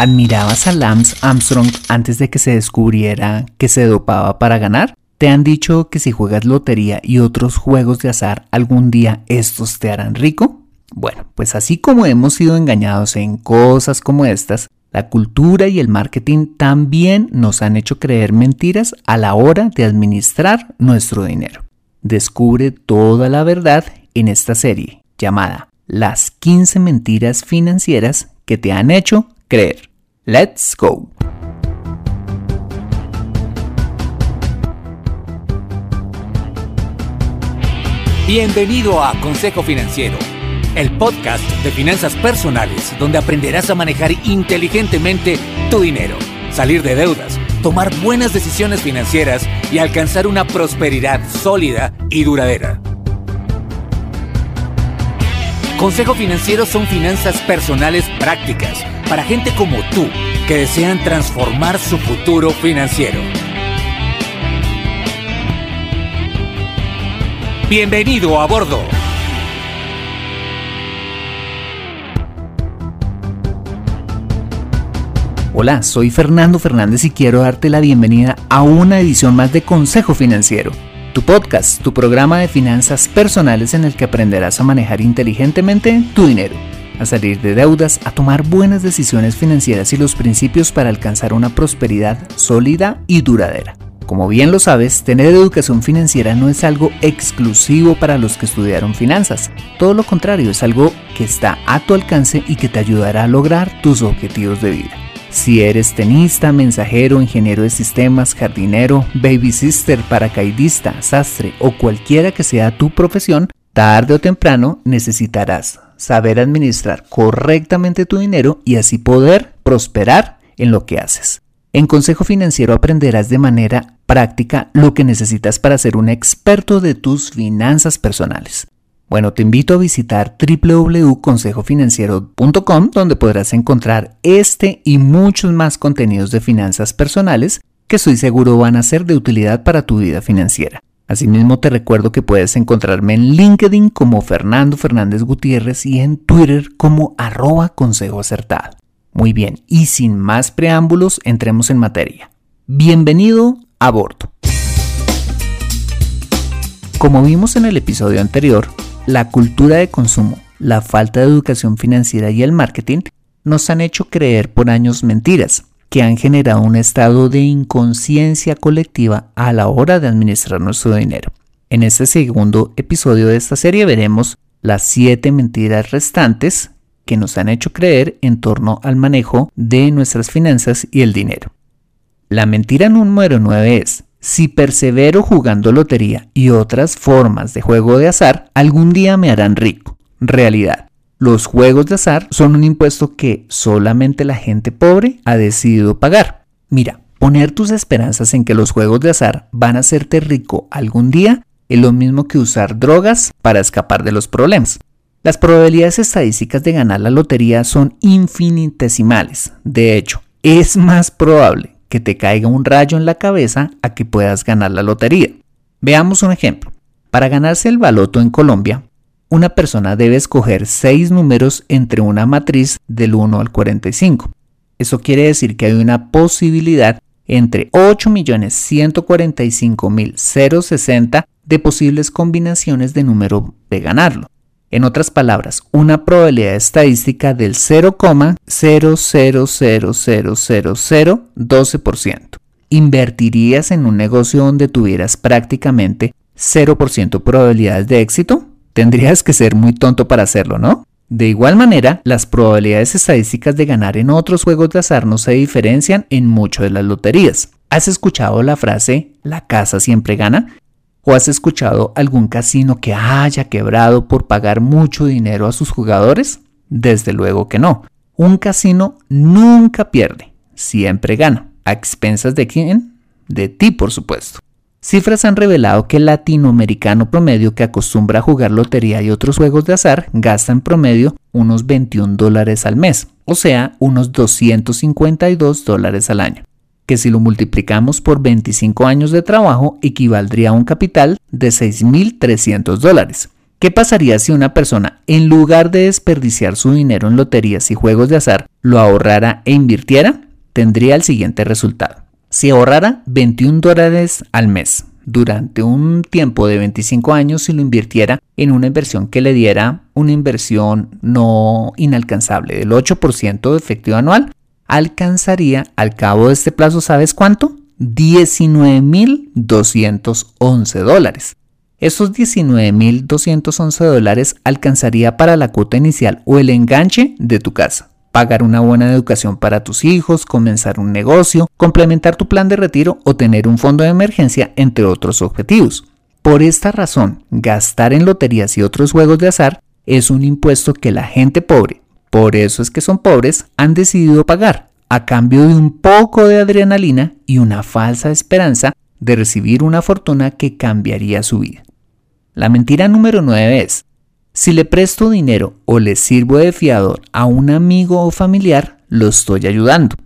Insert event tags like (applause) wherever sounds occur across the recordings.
¿Admirabas a Lance Armstrong antes de que se descubriera que se dopaba para ganar? ¿Te han dicho que si juegas lotería y otros juegos de azar algún día estos te harán rico? Bueno, pues así como hemos sido engañados en cosas como estas, la cultura y el marketing también nos han hecho creer mentiras a la hora de administrar nuestro dinero. Descubre toda la verdad en esta serie llamada Las 15 mentiras financieras que te han hecho creer. Let's go. Bienvenido a Consejo Financiero, el podcast de finanzas personales donde aprenderás a manejar inteligentemente tu dinero, salir de deudas, tomar buenas decisiones financieras y alcanzar una prosperidad sólida y duradera. Consejo Financiero son finanzas personales prácticas para gente como tú que desean transformar su futuro financiero. Bienvenido a bordo. Hola, soy Fernando Fernández y quiero darte la bienvenida a una edición más de Consejo Financiero tu podcast, tu programa de finanzas personales en el que aprenderás a manejar inteligentemente tu dinero, a salir de deudas, a tomar buenas decisiones financieras y los principios para alcanzar una prosperidad sólida y duradera. Como bien lo sabes, tener educación financiera no es algo exclusivo para los que estudiaron finanzas. Todo lo contrario, es algo que está a tu alcance y que te ayudará a lograr tus objetivos de vida. Si eres tenista, mensajero, ingeniero de sistemas, jardinero, baby sister, paracaidista, sastre o cualquiera que sea tu profesión, tarde o temprano necesitarás saber administrar correctamente tu dinero y así poder prosperar en lo que haces. En Consejo Financiero aprenderás de manera práctica lo que necesitas para ser un experto de tus finanzas personales. Bueno, te invito a visitar www.consejofinanciero.com donde podrás encontrar este y muchos más contenidos de finanzas personales que estoy seguro van a ser de utilidad para tu vida financiera. Asimismo te recuerdo que puedes encontrarme en LinkedIn como Fernando Fernández Gutiérrez y en Twitter como arroba consejo acertado. Muy bien, y sin más preámbulos, entremos en materia. Bienvenido a bordo. Como vimos en el episodio anterior, la cultura de consumo, la falta de educación financiera y el marketing nos han hecho creer por años mentiras que han generado un estado de inconsciencia colectiva a la hora de administrar nuestro dinero. En este segundo episodio de esta serie veremos las 7 mentiras restantes que nos han hecho creer en torno al manejo de nuestras finanzas y el dinero. La mentira número 9 es, si persevero jugando lotería y otras formas de juego de azar, algún día me harán rico. Realidad. Los juegos de azar son un impuesto que solamente la gente pobre ha decidido pagar. Mira, poner tus esperanzas en que los juegos de azar van a hacerte rico algún día es lo mismo que usar drogas para escapar de los problemas. Las probabilidades estadísticas de ganar la lotería son infinitesimales. De hecho, es más probable que te caiga un rayo en la cabeza a que puedas ganar la lotería. Veamos un ejemplo. Para ganarse el baloto en Colombia, una persona debe escoger 6 números entre una matriz del 1 al 45. Eso quiere decir que hay una posibilidad entre 8.145.060 de posibles combinaciones de número de ganarlo. En otras palabras, una probabilidad estadística del 0,00000012%. ¿Invertirías en un negocio donde tuvieras prácticamente 0% probabilidades de éxito? Tendrías que ser muy tonto para hacerlo, ¿no? De igual manera, las probabilidades estadísticas de ganar en otros juegos de azar no se diferencian en mucho de las loterías. ¿Has escuchado la frase la casa siempre gana? ¿O has escuchado algún casino que haya quebrado por pagar mucho dinero a sus jugadores? Desde luego que no. Un casino nunca pierde, siempre gana. ¿A expensas de quién? De ti, por supuesto. Cifras han revelado que el latinoamericano promedio que acostumbra a jugar lotería y otros juegos de azar gasta en promedio unos 21 dólares al mes, o sea, unos 252 dólares al año que si lo multiplicamos por 25 años de trabajo equivaldría a un capital de 6.300 dólares. ¿Qué pasaría si una persona, en lugar de desperdiciar su dinero en loterías y juegos de azar, lo ahorrara e invirtiera? Tendría el siguiente resultado. Si ahorrara 21 dólares al mes durante un tiempo de 25 años y lo invirtiera en una inversión que le diera una inversión no inalcanzable del 8% de efectivo anual, alcanzaría al cabo de este plazo, ¿sabes cuánto? 19.211 dólares. Esos 19.211 dólares alcanzaría para la cuota inicial o el enganche de tu casa. Pagar una buena educación para tus hijos, comenzar un negocio, complementar tu plan de retiro o tener un fondo de emergencia, entre otros objetivos. Por esta razón, gastar en loterías y otros juegos de azar es un impuesto que la gente pobre, por eso es que son pobres, han decidido pagar, a cambio de un poco de adrenalina y una falsa esperanza de recibir una fortuna que cambiaría su vida. La mentira número 9 es, si le presto dinero o le sirvo de fiador a un amigo o familiar, lo estoy ayudando.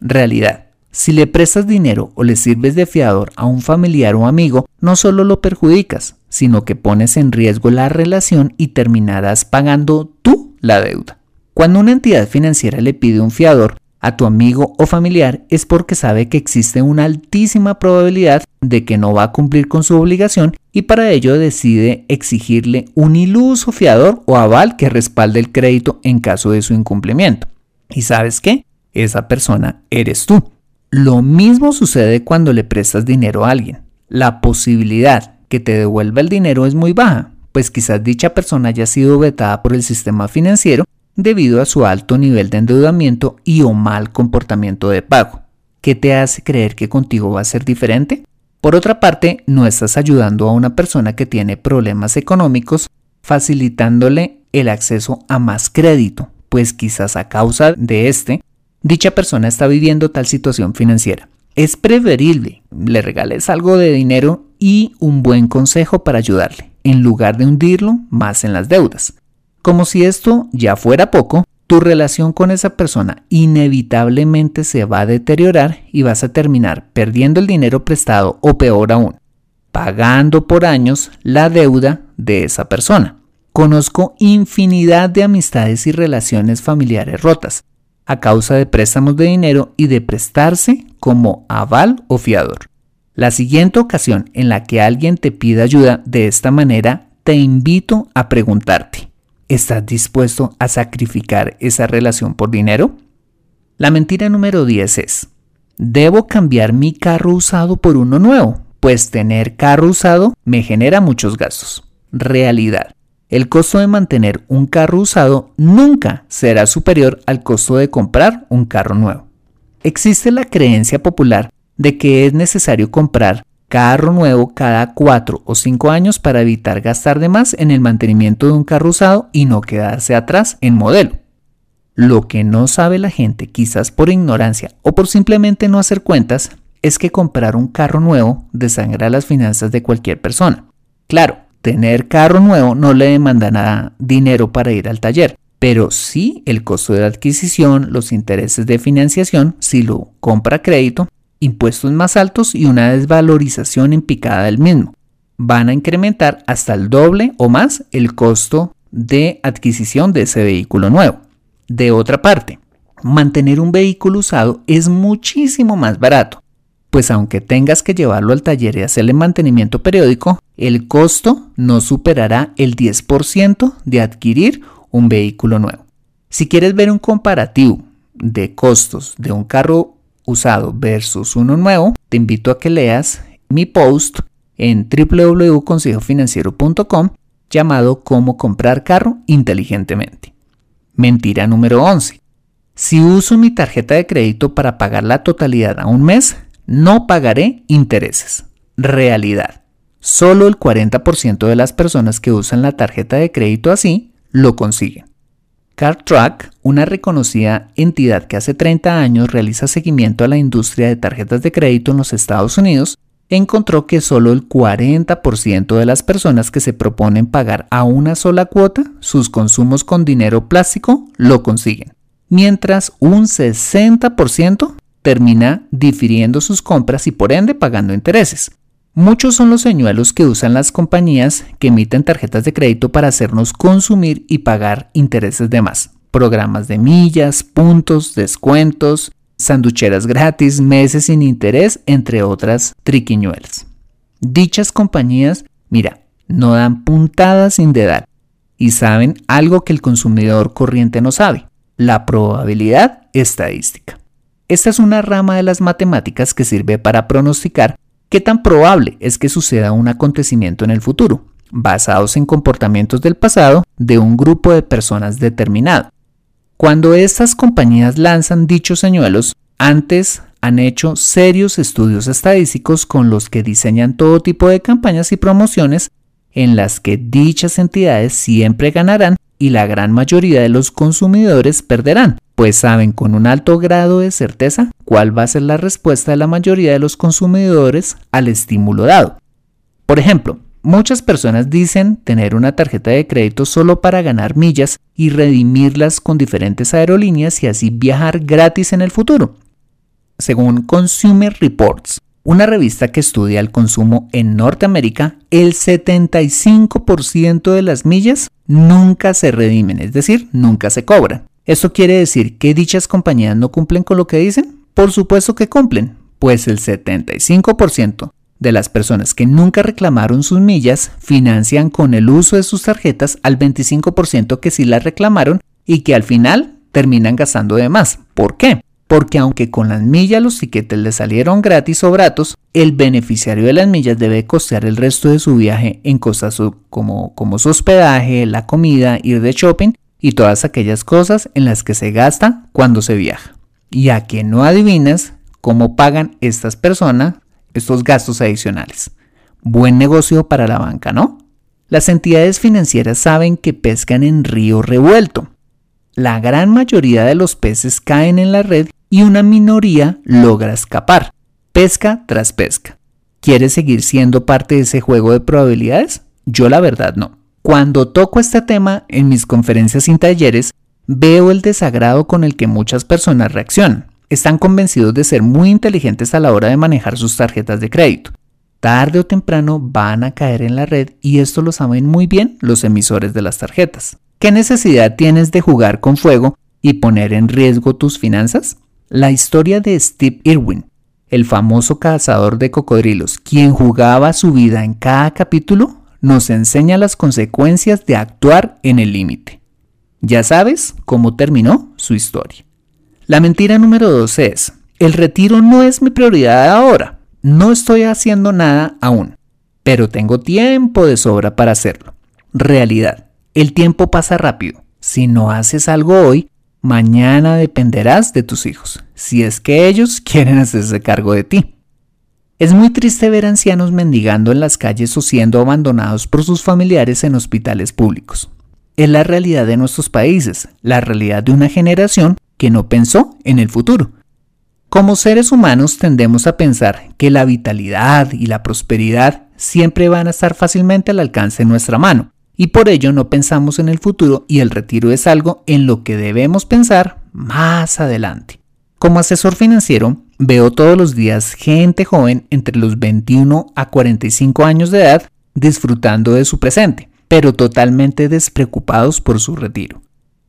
Realidad, si le prestas dinero o le sirves de fiador a un familiar o amigo, no solo lo perjudicas, sino que pones en riesgo la relación y terminarás pagando tú la deuda. Cuando una entidad financiera le pide un fiador, a tu amigo o familiar es porque sabe que existe una altísima probabilidad de que no va a cumplir con su obligación y para ello decide exigirle un iluso fiador o aval que respalde el crédito en caso de su incumplimiento. ¿Y sabes qué? Esa persona eres tú. Lo mismo sucede cuando le prestas dinero a alguien. La posibilidad que te devuelva el dinero es muy baja, pues quizás dicha persona haya sido vetada por el sistema financiero debido a su alto nivel de endeudamiento y o mal comportamiento de pago. ¿Qué te hace creer que contigo va a ser diferente? Por otra parte, no estás ayudando a una persona que tiene problemas económicos facilitándole el acceso a más crédito, pues quizás a causa de este, dicha persona está viviendo tal situación financiera. Es preferible le regales algo de dinero y un buen consejo para ayudarle, en lugar de hundirlo más en las deudas. Como si esto ya fuera poco, tu relación con esa persona inevitablemente se va a deteriorar y vas a terminar perdiendo el dinero prestado o peor aún, pagando por años la deuda de esa persona. Conozco infinidad de amistades y relaciones familiares rotas a causa de préstamos de dinero y de prestarse como aval o fiador. La siguiente ocasión en la que alguien te pida ayuda de esta manera, te invito a preguntarte, ¿Estás dispuesto a sacrificar esa relación por dinero? La mentira número 10 es, debo cambiar mi carro usado por uno nuevo, pues tener carro usado me genera muchos gastos. Realidad. El costo de mantener un carro usado nunca será superior al costo de comprar un carro nuevo. Existe la creencia popular de que es necesario comprar carro nuevo cada 4 o 5 años para evitar gastar de más en el mantenimiento de un carro usado y no quedarse atrás en modelo. Lo que no sabe la gente, quizás por ignorancia o por simplemente no hacer cuentas, es que comprar un carro nuevo desangra las finanzas de cualquier persona. Claro, tener carro nuevo no le demanda nada dinero para ir al taller, pero sí el costo de la adquisición, los intereses de financiación, si lo compra a crédito, impuestos más altos y una desvalorización en picada del mismo. Van a incrementar hasta el doble o más el costo de adquisición de ese vehículo nuevo. De otra parte, mantener un vehículo usado es muchísimo más barato, pues aunque tengas que llevarlo al taller y hacerle mantenimiento periódico, el costo no superará el 10% de adquirir un vehículo nuevo. Si quieres ver un comparativo de costos de un carro usado versus uno nuevo, te invito a que leas mi post en www.consejofinanciero.com llamado Cómo comprar carro inteligentemente. Mentira número 11. Si uso mi tarjeta de crédito para pagar la totalidad a un mes, no pagaré intereses. Realidad. Solo el 40% de las personas que usan la tarjeta de crédito así lo consiguen. CardTrack, una reconocida entidad que hace 30 años realiza seguimiento a la industria de tarjetas de crédito en los Estados Unidos, encontró que solo el 40% de las personas que se proponen pagar a una sola cuota sus consumos con dinero plástico lo consiguen, mientras un 60% termina difiriendo sus compras y por ende pagando intereses. Muchos son los señuelos que usan las compañías que emiten tarjetas de crédito para hacernos consumir y pagar intereses de más. Programas de millas, puntos, descuentos, sanducheras gratis, meses sin interés, entre otras triquiñuelas. Dichas compañías, mira, no dan puntadas sin dedar y saben algo que el consumidor corriente no sabe, la probabilidad estadística. Esta es una rama de las matemáticas que sirve para pronosticar qué tan probable es que suceda un acontecimiento en el futuro, basados en comportamientos del pasado de un grupo de personas determinado. Cuando estas compañías lanzan dichos señuelos, antes han hecho serios estudios estadísticos con los que diseñan todo tipo de campañas y promociones en las que dichas entidades siempre ganarán y la gran mayoría de los consumidores perderán, pues saben con un alto grado de certeza cuál va a ser la respuesta de la mayoría de los consumidores al estímulo dado. Por ejemplo, muchas personas dicen tener una tarjeta de crédito solo para ganar millas y redimirlas con diferentes aerolíneas y así viajar gratis en el futuro. Según Consumer Reports, una revista que estudia el consumo en Norteamérica, el 75% de las millas nunca se redimen, es decir, nunca se cobran. ¿Esto quiere decir que dichas compañías no cumplen con lo que dicen? Por supuesto que cumplen, pues el 75% de las personas que nunca reclamaron sus millas financian con el uso de sus tarjetas al 25% que sí las reclamaron y que al final terminan gastando de más. ¿Por qué? porque aunque con las millas los tiquetes le salieron gratis o baratos, el beneficiario de las millas debe costear el resto de su viaje en cosas como, como su hospedaje, la comida, ir de shopping y todas aquellas cosas en las que se gasta cuando se viaja. Y a que no adivinas cómo pagan estas personas estos gastos adicionales. Buen negocio para la banca, ¿no? Las entidades financieras saben que pescan en río revuelto. La gran mayoría de los peces caen en la red y una minoría logra escapar, pesca tras pesca. ¿Quieres seguir siendo parte de ese juego de probabilidades? Yo la verdad no. Cuando toco este tema en mis conferencias y talleres, veo el desagrado con el que muchas personas reaccionan. Están convencidos de ser muy inteligentes a la hora de manejar sus tarjetas de crédito. Tarde o temprano van a caer en la red y esto lo saben muy bien los emisores de las tarjetas. ¿Qué necesidad tienes de jugar con fuego y poner en riesgo tus finanzas? La historia de Steve Irwin, el famoso cazador de cocodrilos, quien jugaba su vida en cada capítulo, nos enseña las consecuencias de actuar en el límite. Ya sabes cómo terminó su historia. La mentira número dos es, el retiro no es mi prioridad ahora, no estoy haciendo nada aún, pero tengo tiempo de sobra para hacerlo. Realidad, el tiempo pasa rápido. Si no haces algo hoy, Mañana dependerás de tus hijos, si es que ellos (laughs) quieren hacerse cargo de ti. Es muy triste ver ancianos mendigando en las calles o siendo abandonados por sus familiares en hospitales públicos. Es la realidad de nuestros países, la realidad de una generación que no pensó en el futuro. Como seres humanos tendemos a pensar que la vitalidad y la prosperidad siempre van a estar fácilmente al alcance de nuestra mano, y por ello no pensamos en el futuro y el retiro es algo en lo que debemos pensar más adelante. Como asesor financiero, veo todos los días gente joven entre los 21 a 45 años de edad disfrutando de su presente, pero totalmente despreocupados por su retiro.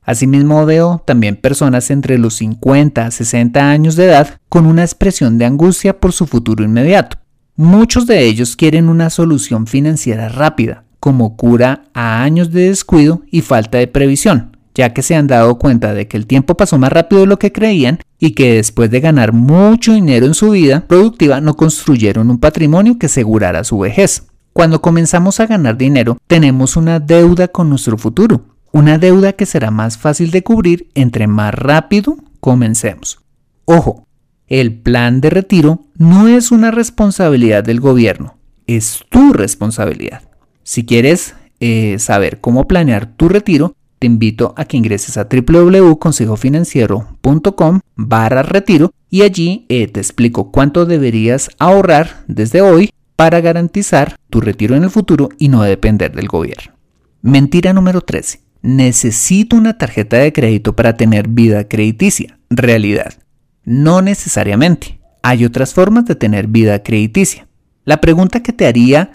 Asimismo veo también personas entre los 50 a 60 años de edad con una expresión de angustia por su futuro inmediato. Muchos de ellos quieren una solución financiera rápida, como cura a años de descuido y falta de previsión, ya que se han dado cuenta de que el tiempo pasó más rápido de lo que creían y que después de ganar mucho dinero en su vida productiva no construyeron un patrimonio que asegurara su vejez. Cuando comenzamos a ganar dinero, tenemos una deuda con nuestro futuro, una deuda que será más fácil de cubrir entre más rápido comencemos. Ojo, el plan de retiro no es una responsabilidad del gobierno, es tu responsabilidad. Si quieres eh, saber cómo planear tu retiro, te invito a que ingreses a www.consejofinanciero.com barra retiro y allí eh, te explico cuánto deberías ahorrar desde hoy para garantizar tu retiro en el futuro y no depender del gobierno. Mentira número 13. Necesito una tarjeta de crédito para tener vida crediticia. Realidad. No necesariamente. Hay otras formas de tener vida crediticia. La pregunta que te haría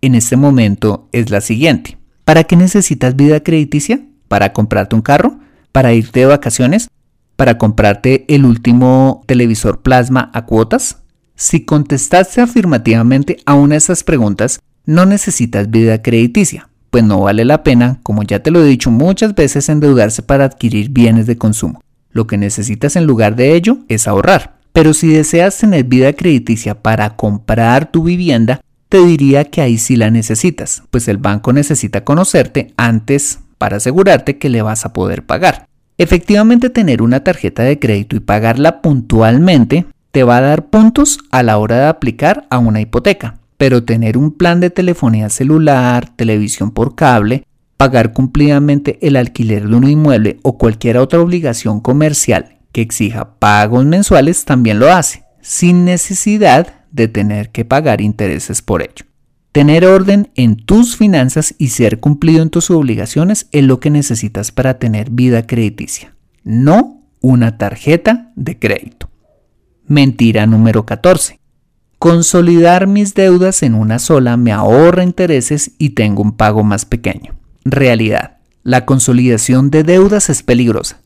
en este momento es la siguiente. ¿Para qué necesitas vida crediticia? ¿Para comprarte un carro? ¿Para irte de vacaciones? ¿Para comprarte el último televisor plasma a cuotas? Si contestaste afirmativamente a una de esas preguntas, no necesitas vida crediticia, pues no vale la pena, como ya te lo he dicho muchas veces, endeudarse para adquirir bienes de consumo. Lo que necesitas en lugar de ello es ahorrar. Pero si deseas tener vida crediticia para comprar tu vivienda, te diría que ahí sí la necesitas, pues el banco necesita conocerte antes para asegurarte que le vas a poder pagar. Efectivamente, tener una tarjeta de crédito y pagarla puntualmente te va a dar puntos a la hora de aplicar a una hipoteca, pero tener un plan de telefonía celular, televisión por cable, pagar cumplidamente el alquiler de un inmueble o cualquier otra obligación comercial que exija pagos mensuales también lo hace, sin necesidad de tener que pagar intereses por ello. Tener orden en tus finanzas y ser cumplido en tus obligaciones es lo que necesitas para tener vida crediticia, no una tarjeta de crédito. Mentira número 14. Consolidar mis deudas en una sola me ahorra intereses y tengo un pago más pequeño. Realidad. La consolidación de deudas es peligrosa,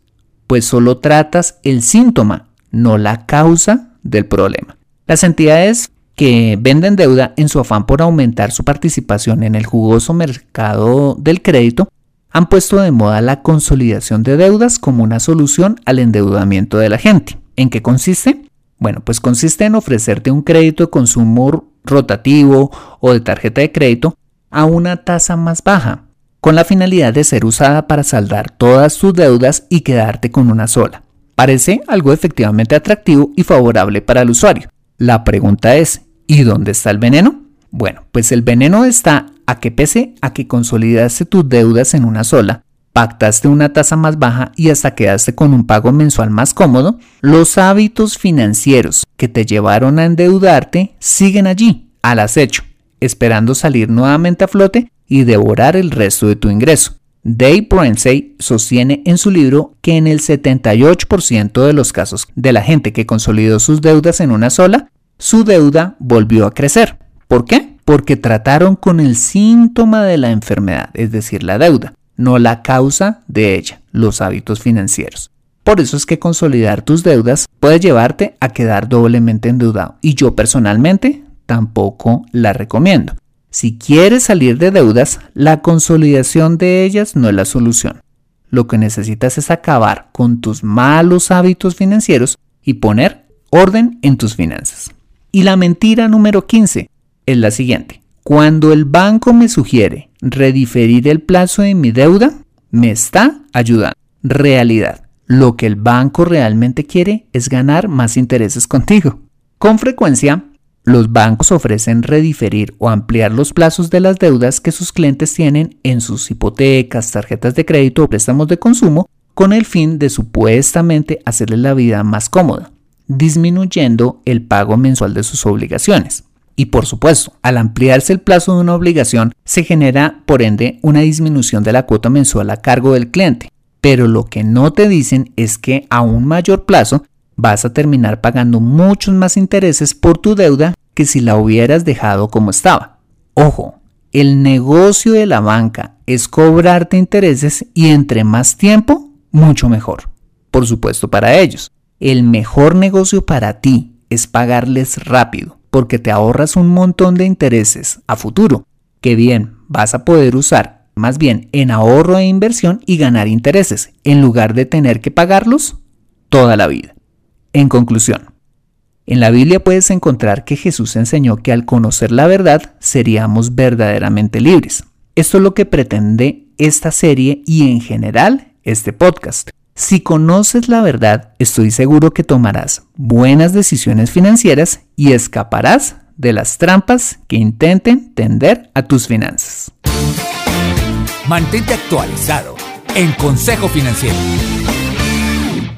pues solo tratas el síntoma, no la causa del problema. Las entidades que venden deuda en su afán por aumentar su participación en el jugoso mercado del crédito han puesto de moda la consolidación de deudas como una solución al endeudamiento de la gente. ¿En qué consiste? Bueno, pues consiste en ofrecerte un crédito de consumo rotativo o de tarjeta de crédito a una tasa más baja, con la finalidad de ser usada para saldar todas tus deudas y quedarte con una sola. Parece algo efectivamente atractivo y favorable para el usuario. La pregunta es, ¿y dónde está el veneno? Bueno, pues el veneno está a que pese a que consolidaste tus deudas en una sola, pactaste una tasa más baja y hasta quedaste con un pago mensual más cómodo, los hábitos financieros que te llevaron a endeudarte siguen allí, al acecho, esperando salir nuevamente a flote y devorar el resto de tu ingreso. Dave Ramsey sostiene en su libro que en el 78% de los casos de la gente que consolidó sus deudas en una sola, su deuda volvió a crecer. ¿Por qué? Porque trataron con el síntoma de la enfermedad, es decir, la deuda, no la causa de ella, los hábitos financieros. Por eso es que consolidar tus deudas puede llevarte a quedar doblemente endeudado. Y yo personalmente tampoco la recomiendo. Si quieres salir de deudas, la consolidación de ellas no es la solución. Lo que necesitas es acabar con tus malos hábitos financieros y poner orden en tus finanzas. Y la mentira número 15 es la siguiente. Cuando el banco me sugiere rediferir el plazo de mi deuda, me está ayudando. Realidad. Lo que el banco realmente quiere es ganar más intereses contigo. Con frecuencia, los bancos ofrecen rediferir o ampliar los plazos de las deudas que sus clientes tienen en sus hipotecas, tarjetas de crédito o préstamos de consumo con el fin de supuestamente hacerles la vida más cómoda, disminuyendo el pago mensual de sus obligaciones. Y por supuesto, al ampliarse el plazo de una obligación, se genera por ende una disminución de la cuota mensual a cargo del cliente. Pero lo que no te dicen es que a un mayor plazo vas a terminar pagando muchos más intereses por tu deuda que si la hubieras dejado como estaba. Ojo, el negocio de la banca es cobrarte intereses y entre más tiempo, mucho mejor. Por supuesto para ellos. El mejor negocio para ti es pagarles rápido, porque te ahorras un montón de intereses a futuro, que bien vas a poder usar más bien en ahorro e inversión y ganar intereses, en lugar de tener que pagarlos toda la vida. En conclusión, en la Biblia puedes encontrar que Jesús enseñó que al conocer la verdad seríamos verdaderamente libres. Esto es lo que pretende esta serie y en general este podcast. Si conoces la verdad, estoy seguro que tomarás buenas decisiones financieras y escaparás de las trampas que intenten tender a tus finanzas. Mantente actualizado en Consejo Financiero.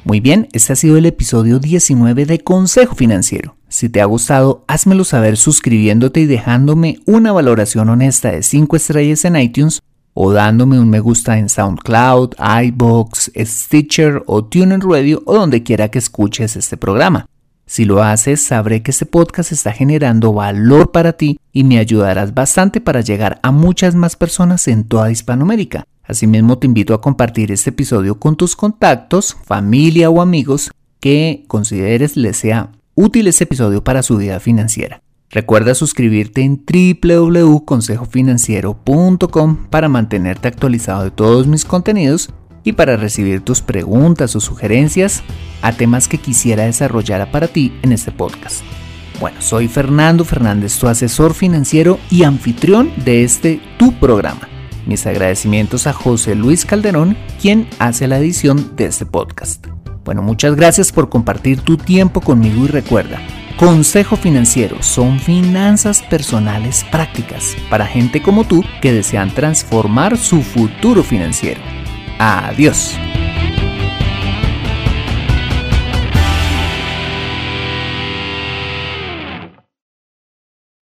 Muy bien, este ha sido el episodio 19 de Consejo Financiero. Si te ha gustado, házmelo saber suscribiéndote y dejándome una valoración honesta de 5 estrellas en iTunes o dándome un me gusta en SoundCloud, iBox, Stitcher o TuneIn Radio o donde quiera que escuches este programa. Si lo haces, sabré que este podcast está generando valor para ti y me ayudarás bastante para llegar a muchas más personas en toda Hispanoamérica. Asimismo, te invito a compartir este episodio con tus contactos, familia o amigos que consideres les sea útil este episodio para su vida financiera. Recuerda suscribirte en www.consejofinanciero.com para mantenerte actualizado de todos mis contenidos y para recibir tus preguntas o sugerencias a temas que quisiera desarrollar para ti en este podcast. Bueno, soy Fernando Fernández, tu asesor financiero y anfitrión de este tu programa. Mis agradecimientos a José Luis Calderón, quien hace la edición de este podcast. Bueno, muchas gracias por compartir tu tiempo conmigo y recuerda, Consejo Financiero son finanzas personales prácticas para gente como tú que desean transformar su futuro financiero. Adiós.